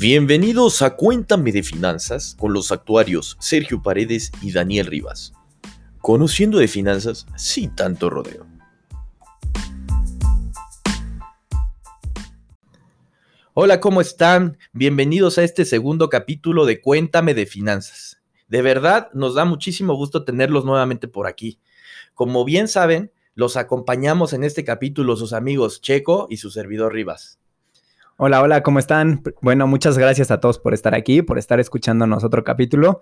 Bienvenidos a Cuéntame de Finanzas con los actuarios Sergio Paredes y Daniel Rivas. Conociendo de finanzas sin tanto rodeo. Hola, ¿cómo están? Bienvenidos a este segundo capítulo de Cuéntame de Finanzas. De verdad, nos da muchísimo gusto tenerlos nuevamente por aquí. Como bien saben, los acompañamos en este capítulo sus amigos Checo y su servidor Rivas. Hola, hola, ¿cómo están? Bueno, muchas gracias a todos por estar aquí, por estar escuchándonos otro capítulo.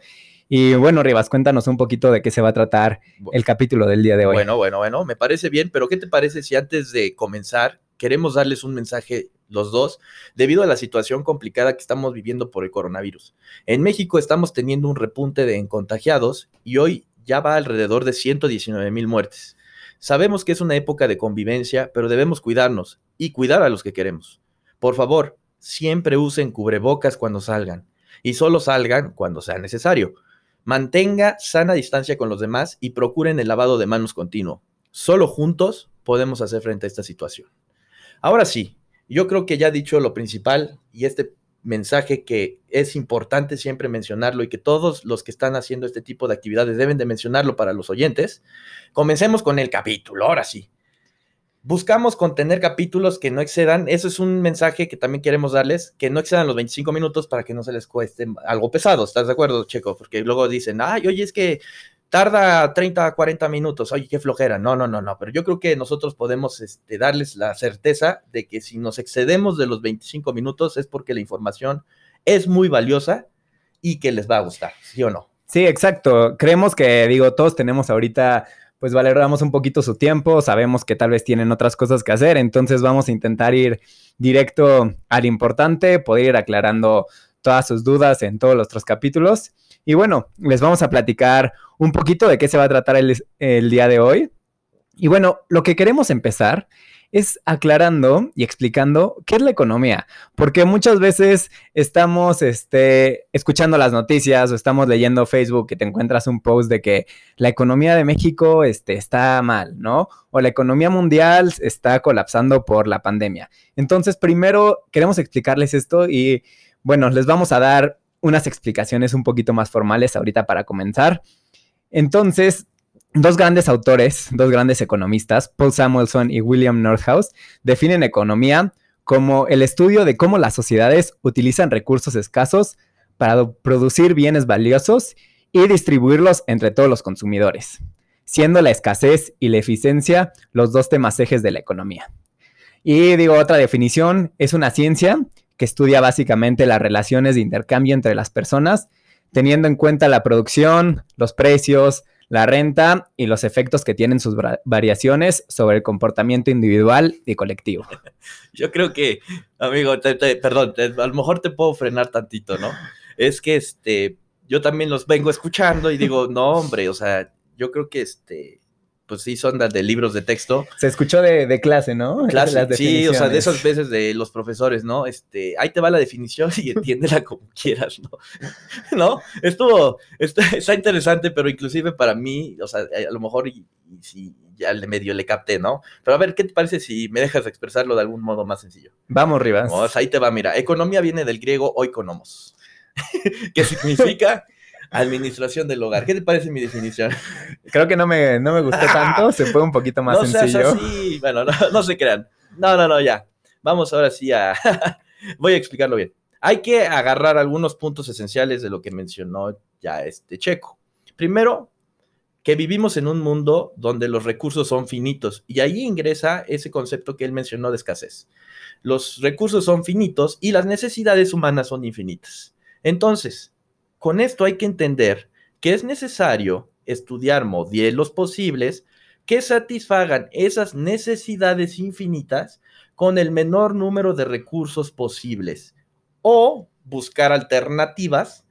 Y bueno, Rivas, cuéntanos un poquito de qué se va a tratar el capítulo del día de hoy. Bueno, bueno, bueno, me parece bien, pero ¿qué te parece si antes de comenzar queremos darles un mensaje los dos debido a la situación complicada que estamos viviendo por el coronavirus? En México estamos teniendo un repunte de contagiados y hoy ya va alrededor de 119 mil muertes. Sabemos que es una época de convivencia, pero debemos cuidarnos y cuidar a los que queremos. Por favor, siempre usen cubrebocas cuando salgan y solo salgan cuando sea necesario. Mantenga sana distancia con los demás y procuren el lavado de manos continuo. Solo juntos podemos hacer frente a esta situación. Ahora sí, yo creo que ya he dicho lo principal y este mensaje que es importante siempre mencionarlo y que todos los que están haciendo este tipo de actividades deben de mencionarlo para los oyentes. Comencemos con el capítulo, ahora sí. Buscamos contener capítulos que no excedan, eso es un mensaje que también queremos darles, que no excedan los 25 minutos para que no se les cueste algo pesado, ¿estás de acuerdo, Checo? Porque luego dicen, ay, oye, es que tarda 30, 40 minutos, oye, qué flojera. No, no, no, no, pero yo creo que nosotros podemos este, darles la certeza de que si nos excedemos de los 25 minutos es porque la información es muy valiosa y que les va a gustar, ¿sí o no? Sí, exacto. Creemos que, digo, todos tenemos ahorita pues valoramos un poquito su tiempo, sabemos que tal vez tienen otras cosas que hacer, entonces vamos a intentar ir directo al importante, poder ir aclarando todas sus dudas en todos los otros capítulos. Y bueno, les vamos a platicar un poquito de qué se va a tratar el día de hoy. Y bueno, lo que queremos empezar es aclarando y explicando qué es la economía, porque muchas veces estamos este, escuchando las noticias o estamos leyendo Facebook y te encuentras un post de que la economía de México este, está mal, ¿no? O la economía mundial está colapsando por la pandemia. Entonces, primero queremos explicarles esto y bueno, les vamos a dar unas explicaciones un poquito más formales ahorita para comenzar. Entonces, Dos grandes autores, dos grandes economistas, Paul Samuelson y William Nordhaus, definen economía como el estudio de cómo las sociedades utilizan recursos escasos para producir bienes valiosos y distribuirlos entre todos los consumidores, siendo la escasez y la eficiencia los dos temas ejes de la economía. Y digo, otra definición es una ciencia que estudia básicamente las relaciones de intercambio entre las personas, teniendo en cuenta la producción, los precios, la renta y los efectos que tienen sus variaciones sobre el comportamiento individual y colectivo. Yo creo que, amigo, perdón, a lo mejor te puedo frenar tantito, ¿no? Es que este, yo también los vengo escuchando y digo, no, hombre, o sea, yo creo que este, pues sí son de libros de texto. Se escuchó de, clase, ¿no? Clase, sí, o sea, de esas veces de los profesores, ¿no? Este, ahí te va la definición y entiéndela como quieras, ¿no? ¿No? Estuvo, está, interesante, pero inclusive para mí, o sea, a lo mejor y, si ya le medio le capté, ¿no? Pero a ver, ¿qué te parece si me dejas expresarlo de algún modo más sencillo? Vamos, Rivas. ahí te va, mira, economía viene del griego oikonomos, ¿Qué significa Administración del hogar. ¿Qué te parece mi definición? Creo que no me, no me gustó tanto, se fue un poquito más no sencillo. así. Bueno, no, se crean. No, no, no, ya. Vamos ahora sí a... Voy a explicarlo bien. Hay que agarrar algunos puntos esenciales de lo que mencionó ya este Checo. Primero, que vivimos en un mundo donde los recursos son finitos y ahí ingresa ese concepto que él mencionó de escasez. Los recursos son finitos y las necesidades humanas son infinitas. Entonces, con esto hay que entender que es necesario estudiar modelos posibles que satisfagan esas necesidades infinitas con el menor número de recursos posibles o buscar alternativas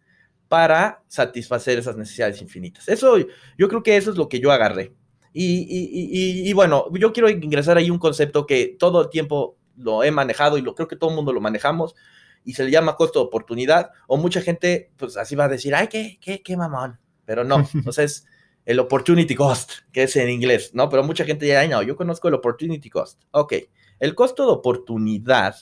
para satisfacer esas necesidades infinitas. Eso, yo creo que eso es lo que yo agarré. Y, y, bueno, yo quiero ingresar ahí un concepto que todo el tiempo lo he manejado y lo creo que todo el mundo lo manejamos, y se le llama costo de oportunidad, o mucha gente, pues así va a decir, ay, qué, qué, qué mamón, pero no, o sea, es el opportunity cost, que es en inglés, ¿no? Pero mucha gente ya, ay, no, yo conozco el opportunity cost. Ok, el costo de oportunidad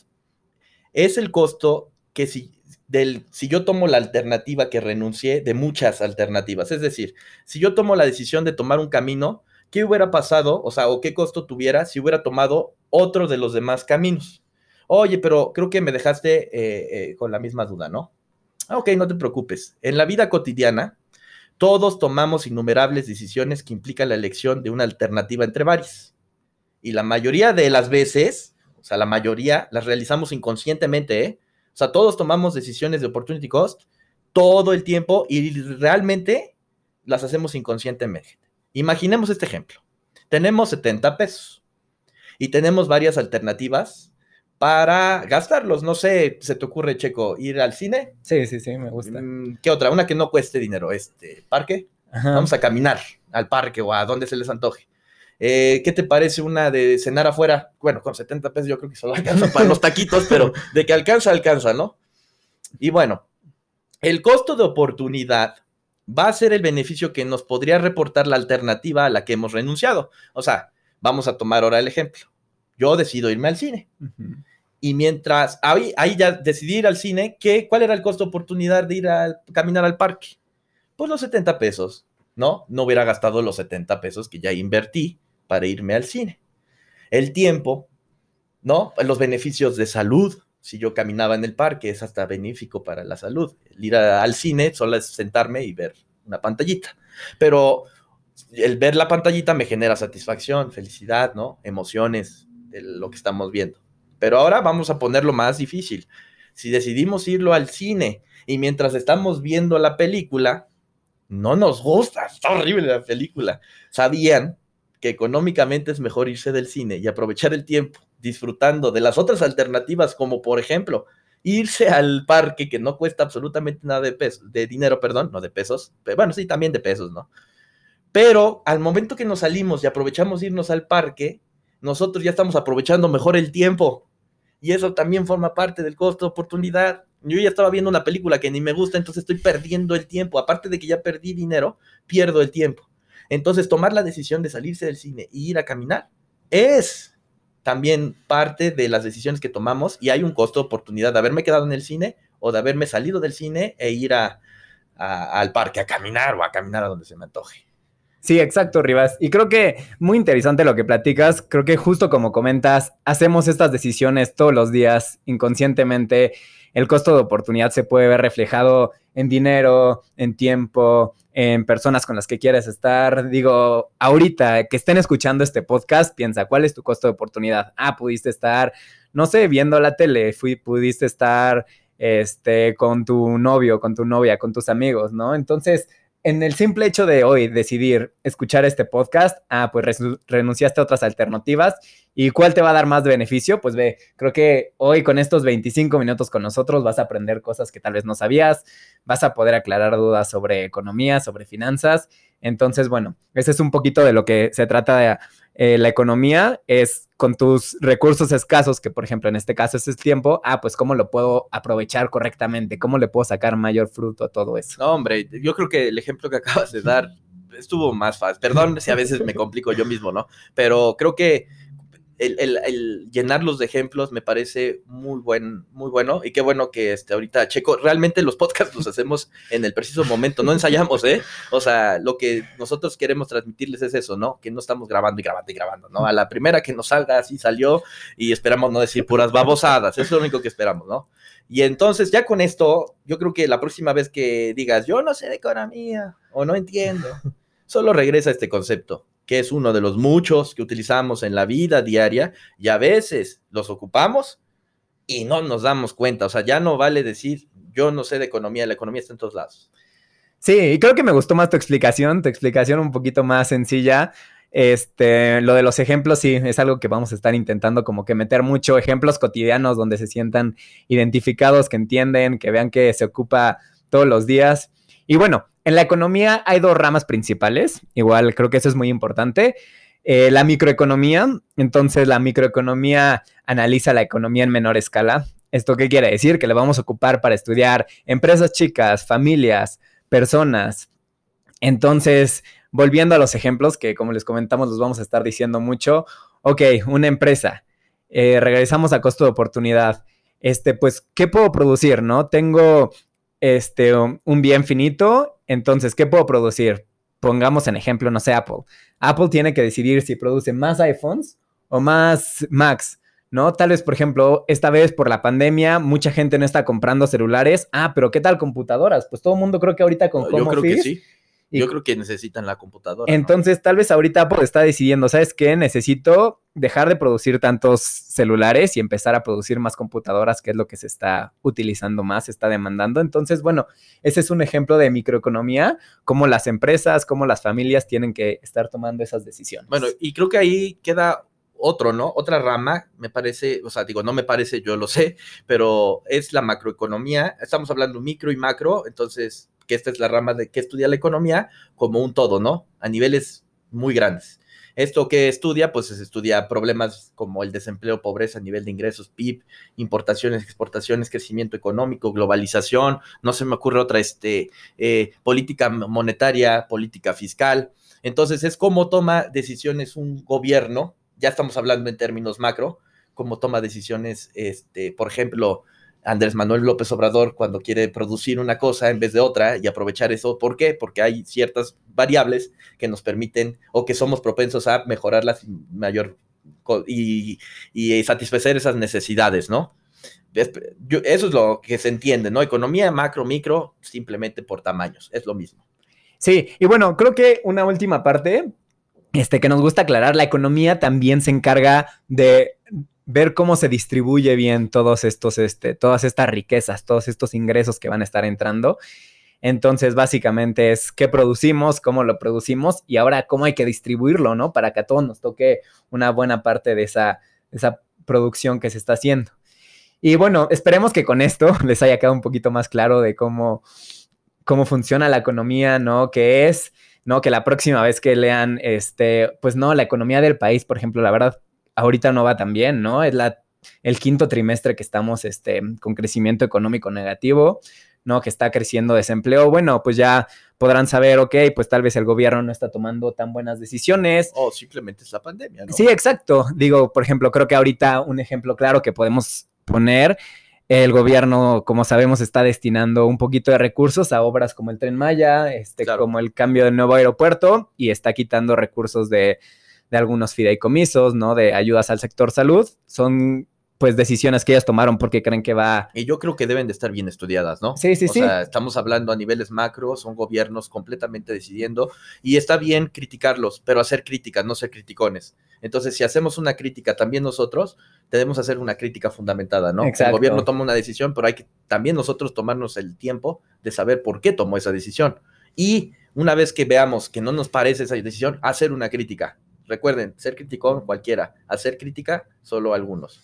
es el costo que si del si yo tomo la alternativa que renuncié de muchas alternativas. Es decir, si yo tomo la decisión de tomar un camino, ¿qué hubiera pasado? O sea, o qué costo tuviera si hubiera tomado otro de los demás caminos. Oye, pero creo que me dejaste eh, eh, con la misma duda, ¿no? Ah, ok, no te preocupes. En la vida cotidiana, todos tomamos innumerables decisiones que implican la elección de una alternativa entre varias. Y la mayoría de las veces, o sea, la mayoría las realizamos inconscientemente, ¿eh? O sea, todos tomamos decisiones de opportunity cost todo el tiempo y realmente las hacemos inconscientemente. Imaginemos este ejemplo. Tenemos 70 pesos y tenemos varias alternativas para gastarlos. No sé, ¿se te ocurre, Checo, ir al cine? Sí, sí, sí, me gusta. Mm, ¿Qué otra? Una que no cueste dinero. Este, ¿parque? Vamos a caminar al parque o a donde se les antoje. Eh, ¿Qué te parece una de cenar afuera? Bueno, con 70 pesos yo creo que solo alcanza para los taquitos, pero de que alcanza, alcanza, ¿no? Y bueno, el costo de oportunidad va a ser el beneficio que nos podría reportar la alternativa a la que hemos renunciado. O sea, vamos a tomar ahora el ejemplo. Yo decido irme al cine. Y mientras ahí, ahí, ya decidí ir al cine, ¿qué, ¿cuál era el costo de oportunidad de ir a caminar al parque? Pues los 70 pesos, ¿no? No hubiera gastado los 70 pesos que ya invertí para irme al cine. El tiempo, ¿no? Los beneficios de salud. Si yo caminaba en el parque, es hasta benéfico para la salud. El ir al cine solo es sentarme y ver una pantallita. Pero el ver la pantallita me genera satisfacción, felicidad, ¿no? Emociones lo que estamos viendo. Pero ahora vamos a ponerlo más difícil. Si decidimos irlo al cine y mientras estamos viendo la película, no nos gusta, está horrible la película. ¿Sabían que económicamente es mejor irse del cine y aprovechar el tiempo disfrutando de las otras alternativas, como por ejemplo irse al parque que no cuesta absolutamente nada de pesos, de dinero, perdón, no de pesos, pero bueno, sí, también de pesos, ¿no? Pero al momento que nos salimos y aprovechamos irnos al parque, nosotros ya estamos aprovechando mejor el tiempo. Y eso también forma parte del costo de oportunidad. Yo ya estaba viendo una película que ni me gusta, entonces estoy perdiendo el tiempo. Aparte de que ya perdí dinero, pierdo el tiempo. Entonces, tomar la decisión de salirse del cine e ir a caminar es también parte de las decisiones que tomamos y hay un costo de oportunidad de haberme quedado en el cine o de haberme salido del cine e ir al parque a caminar o a caminar a donde se me antoje. Sí, exacto, Rivas. Y creo que muy interesante lo que platicas. Creo que justo como comentas, hacemos estas decisiones todos los días inconscientemente. El costo de oportunidad se puede ver reflejado en dinero, en tiempo, en personas con las que quieres estar. Digo, ahorita que estén escuchando este podcast, piensa, ¿cuál es tu costo de oportunidad? Ah, pudiste estar, no sé, viendo la tele, fui, pudiste estar este, con tu novio, con tu novia, con tus amigos, ¿no? Entonces, en el simple hecho de hoy decidir escuchar este podcast, ah, pues renunciaste a otras alternativas. ¿Y cuál te va a dar más beneficio? Pues ve, creo que hoy con estos 25 minutos con nosotros vas a aprender cosas que tal vez no sabías, vas a poder aclarar dudas sobre economía, sobre finanzas. Entonces, bueno, ese es un poquito de lo que se trata de eh, la economía es con tus recursos escasos, que por ejemplo en este caso es el tiempo, ah, pues cómo lo puedo aprovechar correctamente, cómo le puedo sacar mayor fruto a todo eso. No, hombre, yo creo que el ejemplo que acabas de dar estuvo más fácil. Perdón si a veces me complico yo mismo, ¿no? Pero creo que el, llenarlos de ejemplos me parece muy, buen, muy bueno y qué bueno que este, ahorita Checo, realmente los podcasts los hacemos en el preciso momento, no ensayamos, ¿eh? O sea, lo que nosotros queremos transmitirles es eso, ¿no? Que no estamos grabando y grabando y grabando, ¿no? A la primera que nos salga así salió y esperamos no decir puras babosadas, es lo único que esperamos, ¿no? Y entonces ya con esto, yo creo que la próxima vez que digas, yo no sé de economía o no entiendo, solo regresa a este concepto que es uno de los muchos que utilizamos en la vida diaria y a veces los ocupamos y no nos damos cuenta. O sea, ya no vale decir, yo no sé de economía, la economía está en todos lados. Sí, y creo que me gustó más tu explicación, tu explicación un poquito más sencilla. Este, lo de los ejemplos, sí, es algo que vamos a estar intentando como que meter mucho ejemplos cotidianos donde se sientan identificados, que entienden, que vean que se ocupa todos los días. Y bueno, en la economía hay dos ramas principales, igual creo que eso es muy importante. Eh, la microeconomía, entonces la microeconomía analiza la economía en menor escala. ¿Esto qué quiere decir? Que le vamos a ocupar para estudiar empresas chicas, familias, personas. Entonces, volviendo a los ejemplos que como les comentamos los vamos a estar diciendo mucho. Ok, una empresa. Eh, regresamos a costo de oportunidad. este, pues, ¿qué puedo producir, no? Tengo, este, un bien finito, entonces, ¿qué puedo producir? Pongamos en ejemplo, no sé, Apple. Apple tiene que decidir si produce más iPhones o más Macs. ¿no? Tal vez, por ejemplo, esta vez por la pandemia, mucha gente no está comprando celulares. Ah, pero ¿qué tal computadoras? Pues todo el mundo creo que ahorita con Yo creo que sí. Yo creo que necesitan la computadora. Entonces, tal vez ahorita Apple está decidiendo, ¿sabes qué? Necesito dejar de producir tantos celulares y empezar a producir más computadoras, que es lo que se está utilizando más, se está demandando. Entonces, bueno, ese es un ejemplo de microeconomía, cómo las empresas, cómo las familias tienen que estar tomando esas decisiones. Bueno, y creo que ahí queda otro, ¿no? Otra rama, me parece, o sea, digo, no me parece, yo lo sé, pero es la macroeconomía. Estamos hablando micro y macro, entonces, que esta es la rama de que estudia la economía como un todo, ¿no? A niveles muy grandes. Esto que estudia, pues se estudia problemas como el desempleo, pobreza, nivel de ingresos, PIB, importaciones, exportaciones, crecimiento económico, globalización, no se me ocurre otra, este, eh, política monetaria, política fiscal. Entonces es cómo toma decisiones un gobierno ya estamos hablando en términos macro, como toma decisiones, este, por ejemplo, Andrés Manuel López Obrador cuando quiere producir una cosa en vez de otra y aprovechar eso. ¿Por qué? Porque hay ciertas variables que nos permiten o que somos propensos a mejorarlas mayor y, y satisfacer esas necesidades, ¿no? eso es lo que se entiende, ¿no? Economía macro, micro, simplemente por tamaños, es lo mismo. Sí, y bueno, creo que una última parte este, que nos gusta aclarar, la economía también se encarga de ver cómo se distribuye bien todos estos, este, todas estas riquezas, todos estos ingresos que van a estar entrando. Entonces, básicamente es qué producimos, cómo lo producimos y ahora cómo hay que distribuirlo, ¿no? Para que a todos nos toque una buena parte de esa, esa producción que se está haciendo. Y bueno, esperemos que con esto les haya quedado un poquito más claro de cómo, cómo funciona la economía, ¿no? ¿Qué es? ¿no? Que la próxima vez que lean, este, pues no, la economía del país, por ejemplo, la verdad, ahorita no va tan bien, ¿no? Es la, el quinto trimestre que estamos, este, con crecimiento económico negativo, ¿no? Que está creciendo desempleo. Bueno, pues ya podrán saber, ok, pues tal vez el gobierno no está tomando tan buenas decisiones. O simplemente es la pandemia, ¿no? Sí, exacto. Digo, por ejemplo, creo que ahorita un ejemplo claro que podemos poner el gobierno, como sabemos, está destinando un poquito de recursos a obras como el Tren Maya, este, como el cambio del nuevo aeropuerto, y está quitando recursos de, de algunos fideicomisos, ¿no? De ayudas al sector salud. Son pues decisiones que ellas tomaron porque creen que va. Y yo creo que deben de estar bien estudiadas, ¿no? Sí, sí, o sí. Sea, estamos hablando a niveles macro, son gobiernos completamente decidiendo y está bien criticarlos, pero hacer críticas, no ser criticones. Entonces, si hacemos una crítica también nosotros, debemos hacer una crítica fundamentada, ¿no? El gobierno toma una decisión, pero hay que también nosotros tomarnos el tiempo de saber por qué tomó esa decisión. Y una vez que veamos que no nos parece esa decisión, hacer una crítica. Recuerden, ser criticón cualquiera, hacer crítica solo algunos.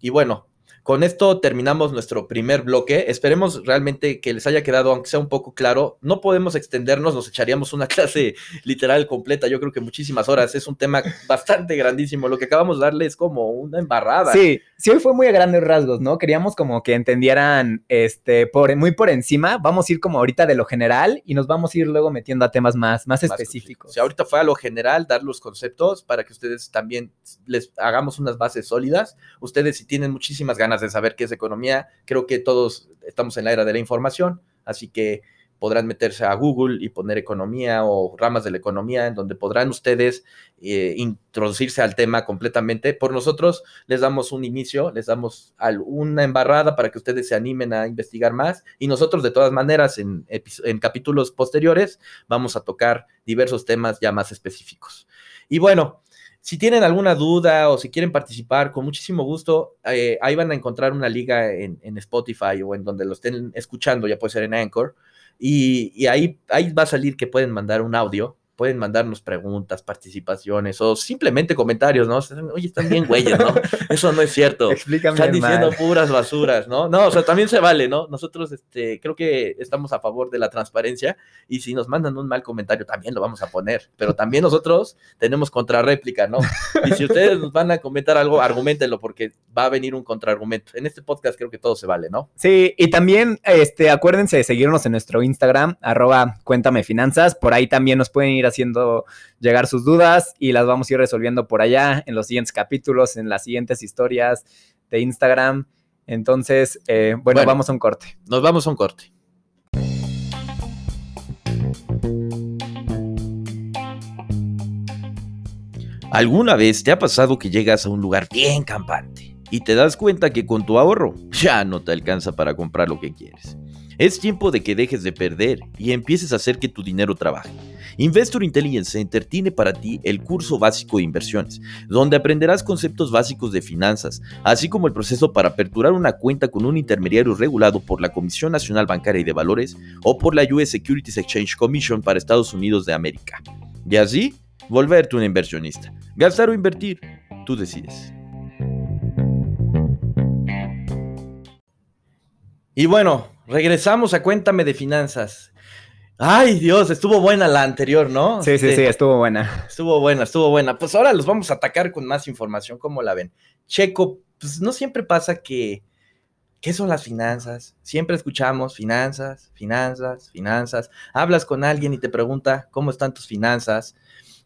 Y bueno, con esto terminamos nuestro primer bloque. Esperemos realmente que les haya quedado, aunque sea un poco claro. No podemos extendernos, nos echaríamos una clase literal completa, yo creo que muchísimas horas. Es un tema bastante grandísimo. Lo que acabamos de darle es como una embarrada. Sí, sí, hoy fue muy a grandes rasgos, ¿no? Queríamos como que entendieran este, por, muy por encima. Vamos a ir como ahorita de lo general y nos vamos a ir luego metiendo a temas más, más, específicos. Si ahorita fue a lo general, dar los conceptos para que ustedes también les hagamos unas bases sólidas. Ustedes si tienen muchísimas ganas de saber qué es economía. Creo que todos estamos en la era de la información, así que podrán meterse a Google y poner economía o ramas de la economía, en donde podrán ustedes eh, introducirse al tema completamente. Por nosotros les damos un inicio, les damos una embarrada para que ustedes se animen a investigar más y nosotros de todas maneras en, en capítulos posteriores vamos a tocar diversos temas ya más específicos. Y bueno, si tienen alguna duda o si quieren participar, con muchísimo gusto, eh, ahí van a encontrar una liga en, Spotify o en donde lo estén escuchando, ya puede ser en Anchor, y, y, ahí, ahí va a salir que pueden mandar un audio pueden mandarnos preguntas, participaciones o simplemente comentarios, ¿no? Oye, están bien güeyes, ¿no? Eso no es cierto. Explícame Están diciendo puras basuras, ¿no? No, o sea, también se vale, ¿no? Nosotros, este, creo que estamos a favor de la transparencia y si nos mandan un mal comentario también lo vamos a poner, pero también nosotros tenemos contrarréplica, ¿no? Y si ustedes nos van a comentar algo, argumentenlo porque va a venir un contraargumento. En este podcast creo que todo se vale, ¿no? Sí, y también, este, acuérdense de seguirnos en nuestro Instagram, arroba cuéntame finanzas, por ahí también nos pueden ir haciendo llegar sus dudas y las vamos a ir resolviendo por allá en los siguientes capítulos, en las siguientes historias de Instagram. Entonces, eh, bueno, Bueno. vamos a un corte. Nos vamos a un corte. ¿Alguna vez te ha pasado que llegas a un lugar bien campante y te das cuenta que con tu ahorro ya no te alcanza para comprar lo que quieres? Es tiempo de que dejes de perder y empieces a hacer que tu dinero trabaje. Investor Intelligence Center tiene para ti el curso básico de inversiones, donde aprenderás conceptos básicos de finanzas, así como el proceso para aperturar una cuenta con un intermediario regulado por la Comisión Nacional Bancaria y de Valores o por la US Securities Exchange Commission para Estados Unidos de América. Y así, volverte un inversionista. Gastar o invertir, tú decides. Y bueno, regresamos a Cuéntame de Finanzas. Ay, Dios, estuvo buena la anterior, ¿no? Sí, sí, Este, sí, estuvo buena. Estuvo buena, estuvo buena. Pues ahora los vamos a atacar con más información, ¿cómo la ven? Checo, pues no siempre pasa que... ¿Qué son las finanzas? Siempre escuchamos finanzas, finanzas, finanzas. Hablas con alguien y te pregunta cómo están tus finanzas.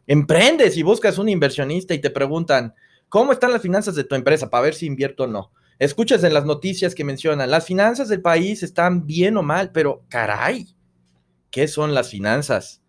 Emprendes y buscas un inversionista y te preguntan cómo están las finanzas de tu empresa para ver si invierto o no. Escuchas en las noticias que mencionan las finanzas del país están bien o mal, pero caray, ¿qué son las finanzas?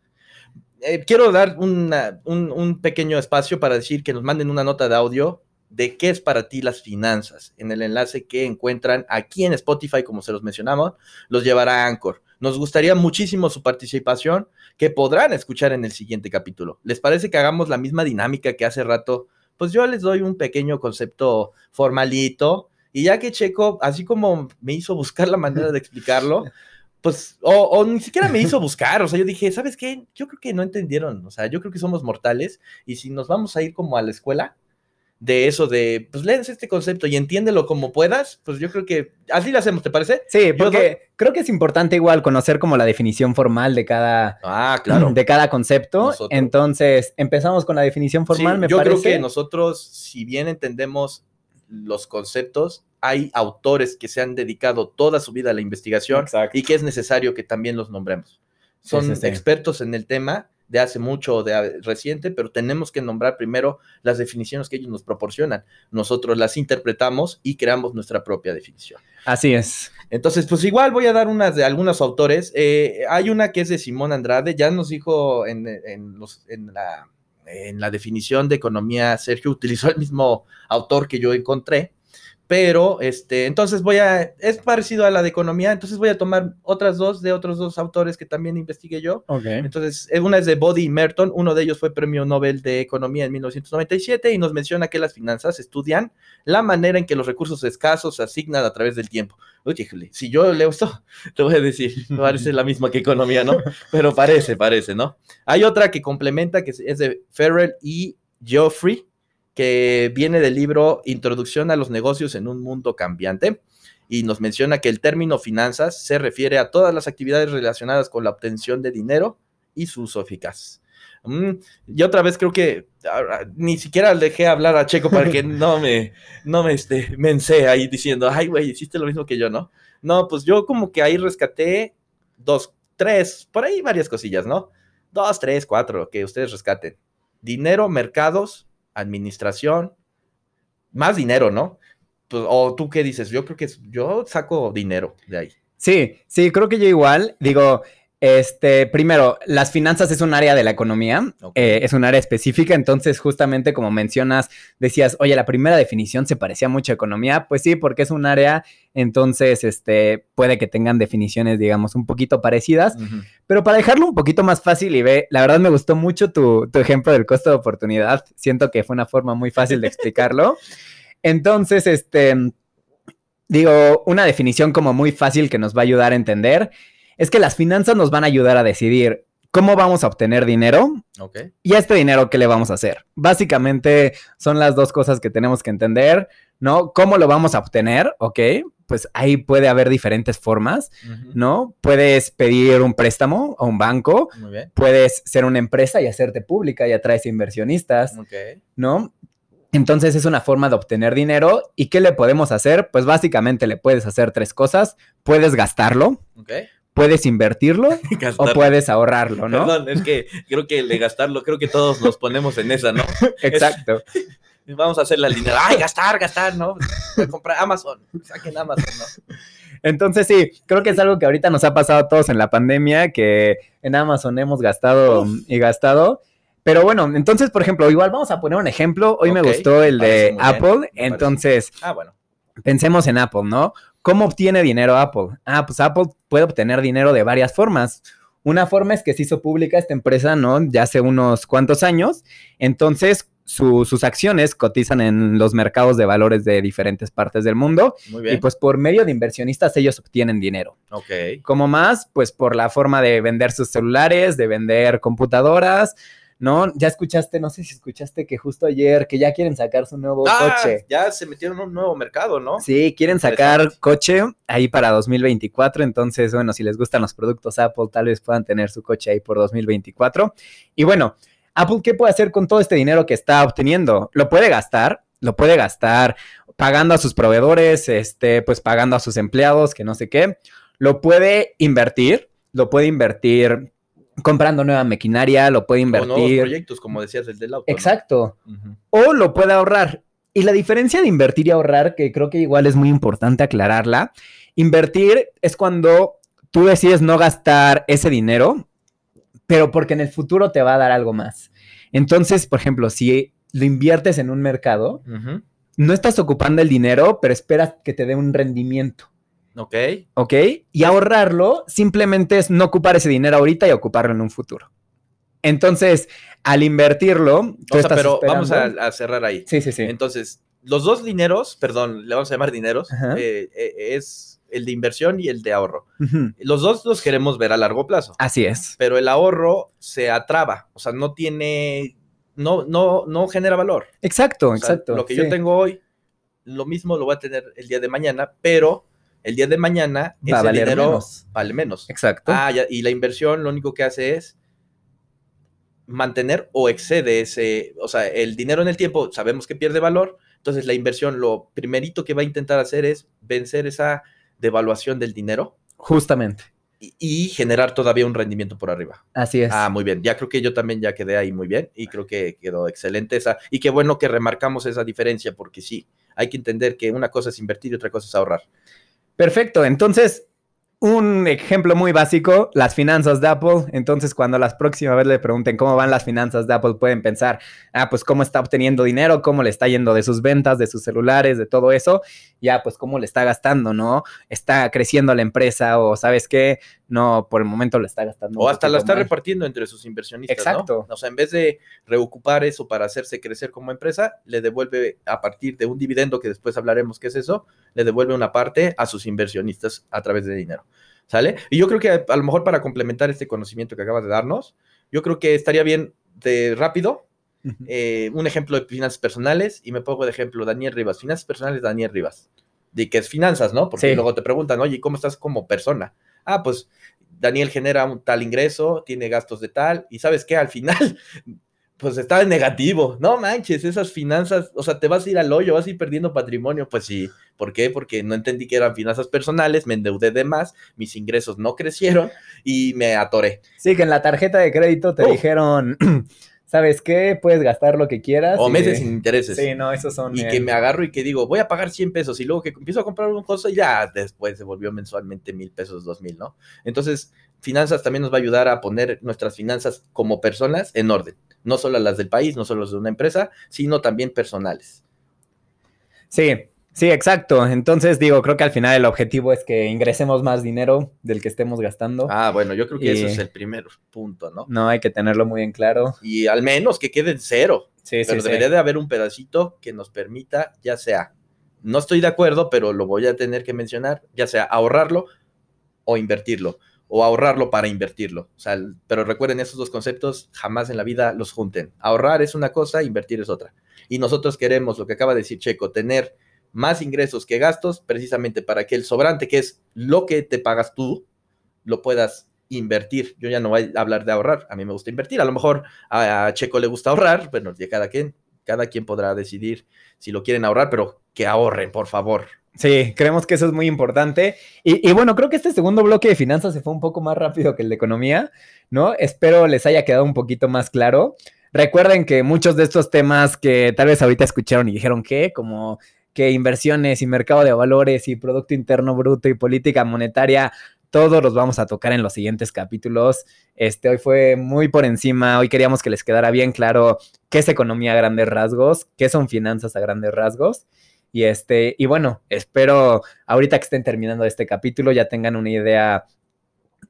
Eh, quiero dar una- un, un pequeño espacio para decir que nos manden una nota de audio de qué es para ti las finanzas en el enlace que encuentran aquí en Spotify, como se los mencionamos, los llevará a Anchor. Nos gustaría muchísimo su participación, que podrán escuchar en el siguiente capítulo. ¿Les parece que hagamos la misma dinámica que hace rato? Pues yo les doy un pequeño concepto formalito y ya que Checo, así como me hizo buscar la manera de explicarlo, pues, o, o ni siquiera me hizo buscar, o sea, yo dije, ¿sabes qué? Yo creo que no entendieron, o sea, yo creo que somos mortales y si nos vamos a ir como a la escuela de eso de, pues léanse este concepto y entiéndelo como puedas, pues yo creo que así lo hacemos, ¿te parece? Sí, Yo porque creo que es importante igual conocer como la definición formal de cada, Ah, claro. de cada concepto. Nosotros. Entonces, empezamos con la definición formal, Sí, me yo parece. creo que nosotros, si bien entendemos los conceptos, hay autores que se han dedicado toda su vida a la investigación Exacto. y que es necesario que también los nombremos. Son Sí, sí, sí. expertos en el tema de hace mucho o de reciente, pero tenemos que nombrar primero las definiciones que ellos nos proporcionan. Nosotros las interpretamos y creamos nuestra propia definición. Así es. Entonces, pues igual voy a dar unas de algunos autores. Eh, hay una que es de Simón Andrade, ya nos dijo en, en los, en, la, en la definición de economía, Sergio utilizó el mismo autor que yo encontré, pero este, entonces voy a, es parecido a la de economía, entonces voy a tomar otras dos de otros dos autores que también investigué yo. Ok. Entonces, eh, una es de Body y Merton, uno de ellos fue premio Nobel de Economía en 1997 y nos menciona que las finanzas estudian la manera en que los recursos escasos se asignan a través del tiempo. Oye, si yo leo esto, te voy a decir, parece la misma que economía, ¿no? Pero parece, parece, ¿no? Hay otra que complementa, que es de Ferrell y Geoffrey, que viene del libro Introducción a los negocios en un mundo cambiante y nos menciona que el término finanzas se refiere a todas las actividades relacionadas con la obtención de dinero y su uso eficaz. Mm, y otra vez creo que ah, ni siquiera dejé hablar a Checo para que no me, no me este, ahí diciendo, ay, güey, hiciste lo mismo que yo, ¿no? No, pues yo como que ahí rescaté dos, tres, por ahí varias cosillas, ¿no? Dos, tres, cuatro, que ustedes rescaten. Dinero, mercados, administración, más dinero, ¿no? Pues, o tú qué dices, yo creo que yo saco dinero de ahí. Sí, sí, creo que yo igual. Digo, este, primero, las finanzas es un área de la economía, eh, es un área específica, entonces justamente como mencionas, decías, oye, la primera definición se parecía mucho a economía, pues sí, porque es un área, entonces, este, puede que tengan definiciones, digamos, un poquito parecidas, pero para dejarlo un poquito más fácil y ve, la verdad me gustó mucho tu, tu ejemplo del costo de oportunidad, siento que fue una forma muy fácil de explicarlo. Entonces, este, digo, una definición como muy fácil que nos va a ayudar a entender es que las finanzas nos van a ayudar a decidir cómo vamos a obtener dinero y a este dinero qué le vamos a hacer. Básicamente son las dos cosas que tenemos que entender, ¿no? ¿Cómo lo vamos a obtener? Ok, pues ahí puede haber diferentes formas. ¿no? Puedes pedir un préstamo a un banco, Muy bien. puedes ser una empresa y hacerte pública y atraes inversionistas. ¿no? Entonces es una forma de obtener dinero. ¿Y qué le podemos hacer? Pues básicamente le puedes hacer tres cosas. Puedes gastarlo. Puedes invertirlo o puedes ahorrarlo, ¿no? Perdón, es que creo que el de gastarlo, creo que todos nos ponemos en esa, ¿no? Exacto. Vamos a hacer la línea. Ay, gastar, gastar, ¿no? Voy a comprar Amazon. Saquen Amazon, ¿no? Entonces sí, creo que es algo que ahorita nos ha pasado a todos en la pandemia, que en Amazon hemos gastado Uf. y gastado. Pero bueno, entonces, por ejemplo, igual vamos a poner un ejemplo. Hoy me gustó el de Apple. Entonces, Ah, bueno. pensemos en Apple, ¿no? ¿Cómo obtiene dinero Apple? Ah, pues Apple puede obtener dinero de varias formas. Una forma es que se hizo pública esta empresa, ¿no? Ya hace unos cuantos años. Entonces, su- sus acciones cotizan en los mercados de valores de diferentes partes del mundo. Muy Y bien. pues por medio de inversionistas ellos obtienen dinero. ok. Como más, pues por la forma de vender sus celulares, de vender computadoras, ¿no? Ya escuchaste, no sé si escuchaste que justo ayer que ya quieren sacar su nuevo Ah, coche. ya se metieron en un nuevo mercado, ¿no? Sí, quieren sacar coche ahí para 2024, entonces, bueno, si les gustan los productos Apple, tal vez puedan tener su coche ahí por 2024. Y bueno, Apple, ¿qué puede hacer con todo este dinero que está obteniendo? Lo puede gastar, lo puede gastar pagando a sus proveedores, este, pues pagando a sus empleados, que no sé qué. Lo puede invertir, lo puede invertir comprando nueva maquinaria, lo puede O nuevos invertir. proyectos, como decías, el del auto. ¿no? Exacto o lo puede ahorrar. Y la diferencia de invertir y ahorrar, que creo que igual es muy importante aclararla, invertir es cuando tú decides no gastar ese dinero, pero porque en el futuro te va a dar algo más. Entonces, por ejemplo, si lo inviertes en un mercado, no estás ocupando el dinero, pero esperas que te dé un rendimiento. Ok. ¿Ok? Y ahorrarlo simplemente es no ocupar ese dinero ahorita y ocuparlo en un futuro. Entonces, al invertirlo, tú O sea, pero vamos a, cerrar ahí. Sí, sí, sí. Entonces, los dos dineros, perdón, le vamos a llamar dineros, eh, eh, es el de inversión y el de ahorro. Los dos los queremos ver a largo plazo, Así es. pero el ahorro se atraba, o sea, no tiene, no, no, no genera valor. Exacto, O sea, exacto. Lo que sí. yo tengo hoy, lo mismo lo voy a tener el día de mañana, pero el día de mañana Va a ese valer dinero menos. vale menos. Exacto. Ah, ya, y la inversión lo único que hace es mantener o excede ese, o sea, el dinero en el tiempo sabemos que pierde valor, entonces la inversión lo primerito que va a intentar hacer es vencer esa devaluación del dinero Justamente. y, y generar todavía un rendimiento por arriba. Así es. Ah, muy bien, ya creo que yo también ya quedé ahí muy bien y creo que quedó excelente esa, y qué bueno que remarcamos esa diferencia porque sí, hay que entender que una cosa es invertir y otra cosa es ahorrar. Perfecto. Entonces, un ejemplo muy básico, las finanzas de Apple. Entonces, cuando las próximas vez le pregunten cómo van las finanzas de Apple, pueden pensar, ah, pues cómo está obteniendo dinero, cómo le está yendo de sus ventas, de sus celulares, de todo eso. Ya, pues cómo le está gastando, ¿no? Está creciendo la empresa o, ¿sabes qué? No, por el momento le está gastando. O hasta la está mal. repartiendo entre sus inversionistas. Exacto. ¿no? O sea, en vez de reocupar eso para hacerse crecer como empresa, le devuelve a partir de un dividendo, que después hablaremos qué es eso, le devuelve una parte a sus inversionistas a través de dinero. ¿Sale? Y yo creo que a, a lo mejor para complementar este conocimiento que acabas de darnos, yo creo que estaría bien de rápido Eh, un ejemplo de finanzas personales y me pongo de ejemplo Daniel Rivas, finanzas personales Daniel Rivas, de que es finanzas, ¿no? Porque Sí. luego te preguntan, oye, ¿cómo estás como persona? Ah, pues Daniel genera un tal ingreso, tiene gastos de tal, y sabes qué, al final, pues está en negativo, no manches, esas finanzas, o sea, te vas a ir al hoyo, vas a ir perdiendo patrimonio, pues sí, ¿por qué? Porque no entendí que eran finanzas personales, me endeudé de más, mis ingresos no crecieron y me atoré. Sí, que en la tarjeta de crédito te Uf. dijeron, ¿sabes qué? Puedes gastar lo que quieras. O y- meses sin intereses. Sí, no, esos son. y eh, que me agarro y que digo, voy a pagar 100 pesos y luego que empiezo a comprar una cosa y ya después se volvió mensualmente mil pesos, dos mil, ¿no? Entonces, finanzas también nos va a ayudar a poner nuestras finanzas como personas en orden, no solo las del país, no solo las de una empresa, sino también personales. Sí, sí, exacto. Entonces, digo, creo que al final el objetivo es que ingresemos más dinero del que estemos gastando. Ah, bueno, yo creo que eso es el primer punto, ¿no? No hay que tenerlo muy en claro. Y al menos que quede en cero, Sí, sí, pero sí. debería de haber un pedacito que nos permita, ya sea, no estoy de acuerdo, pero lo voy a tener que mencionar, ya sea ahorrarlo o invertirlo, o ahorrarlo para invertirlo. O sea, pero recuerden, esos dos conceptos jamás en la vida los junten. Ahorrar es una cosa, invertir es otra. Y nosotros queremos, lo que acaba de decir Checo, tener más ingresos que gastos, precisamente para que el sobrante, que es lo que te pagas tú, lo puedas invertir. Yo ya no voy a hablar de ahorrar, a mí me gusta invertir. A lo mejor a, a Checo le gusta ahorrar, bueno, ya cada quien, cada quien podrá decidir si lo quieren ahorrar, pero que ahorren, por favor. Sí, creemos que eso es muy importante. Y, y bueno, creo que este segundo bloque de finanzas se fue un poco más rápido que el de economía, ¿no? Espero les haya quedado un poquito más claro. Recuerden que muchos de estos temas que tal vez ahorita escucharon y dijeron que, como que inversiones y mercado de valores y Producto Interno Bruto y política monetaria todos los vamos a tocar en los siguientes capítulos. Este, hoy fue muy por encima, hoy queríamos que les quedara bien claro qué es economía a grandes rasgos, qué son finanzas a grandes rasgos. Y este, y bueno, espero ahorita que estén terminando este capítulo ya tengan una idea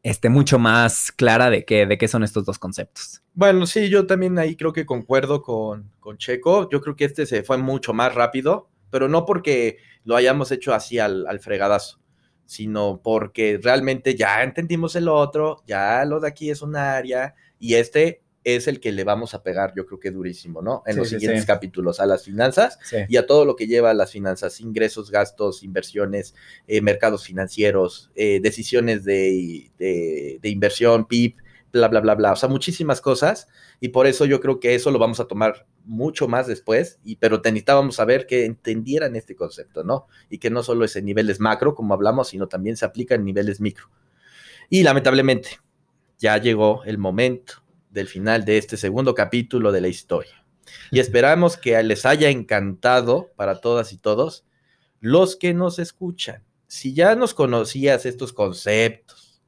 este, mucho más clara de qué, de qué son estos dos conceptos. Bueno, sí, yo también ahí creo que concuerdo con, con Checo. Yo creo que este se fue mucho más rápido, pero no porque lo hayamos hecho así al, al fregadazo sino porque realmente ya entendimos el otro, ya lo de aquí es un área y este es el que le vamos a pegar, yo creo que durísimo, ¿no? En los siguientes capítulos, a las finanzas y a todo lo que lleva a las finanzas, ingresos, gastos, inversiones, eh, mercados financieros, eh, decisiones de, de, de, inversión, PIB, bla, bla, bla, bla. O sea, muchísimas cosas. Y por eso yo creo que eso lo vamos a tomar mucho más después, y, pero necesitábamos saber que entendieran este concepto, ¿no? Y que no solo es en niveles macro, como hablamos, sino también se aplica en niveles micro. Y lamentablemente, ya llegó el momento del final de este segundo capítulo de la historia. Y esperamos que les haya encantado para todas y todos los que nos escuchan. Si ya nos conocías estos conceptos,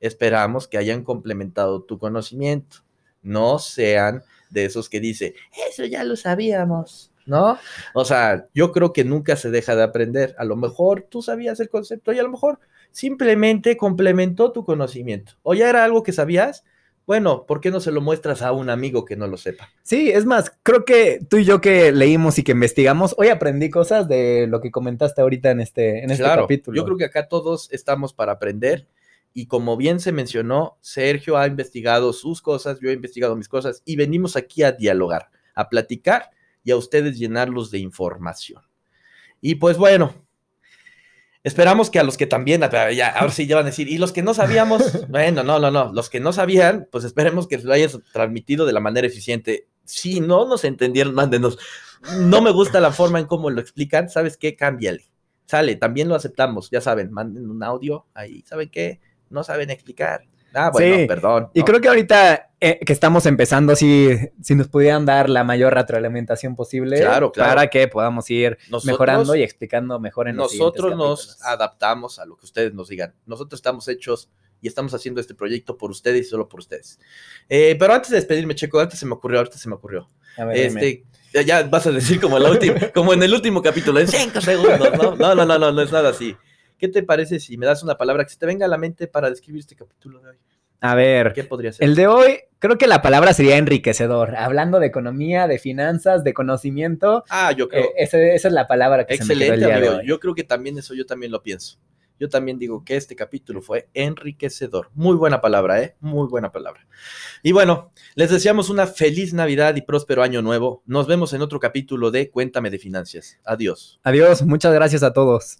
esperamos que hayan complementado tu conocimiento. No sean de esos que dice, eso ya lo sabíamos, ¿no? O sea, yo creo que nunca se deja de aprender. A lo mejor tú sabías el concepto y a lo mejor simplemente complementó tu conocimiento. O ya era algo que sabías. Bueno, ¿por qué no se lo muestras a un amigo que no lo sepa? Sí, es más, creo que tú y yo que leímos y que investigamos, hoy aprendí cosas de lo que comentaste ahorita en este, en este capítulo. Yo creo que acá todos estamos para aprender y como bien se mencionó, Sergio ha investigado sus cosas, yo he investigado mis cosas y venimos aquí a dialogar, a platicar y a ustedes llenarlos de información. Y pues bueno, esperamos que a los que también, ya, ahora sí ya van a decir, y los que no sabíamos, bueno, no, no, no, los que no sabían, pues esperemos que lo hayas transmitido de la manera eficiente. Si no nos entendieron, mándenos. No me gusta la forma en cómo lo explican, ¿sabes qué? Cámbiale. Sale, también lo aceptamos, ya saben, manden un audio ahí, ¿saben qué? No saben explicar. Ah, bueno, perdón. Y creo que ahorita eh, que estamos empezando, si, si nos pudieran dar la mayor retroalimentación posible para que podamos ir mejorando y explicando mejor en los Nosotros nos adaptamos a lo que ustedes nos digan. Nosotros estamos hechos y estamos haciendo este proyecto por ustedes y solo por ustedes. Eh, pero antes de despedirme, Checo, antes se me ocurrió, ahorita se me ocurrió. este, ya vas a decir como, la última, como en el último capítulo, en cinco segundos, ¿no? No, no, no, no, no es nada así. ¿Qué te parece si me das una palabra que se te venga a la mente para describir este capítulo de hoy? A ver, ¿qué podría ser? El de hoy, creo que la palabra sería enriquecedor. Hablando de economía, de finanzas, de conocimiento. Ah, yo creo. Eh, esa, es la palabra que Excelente, se me quedó el amigo. Yo creo que también eso, yo también lo pienso. Yo también digo que este capítulo fue enriquecedor. Muy buena palabra, ¿eh? Muy buena palabra. Y bueno, les deseamos una feliz Navidad y próspero año nuevo. Nos vemos en otro capítulo de Cuéntame de Finanzas. Adiós. Adiós, muchas gracias a todos.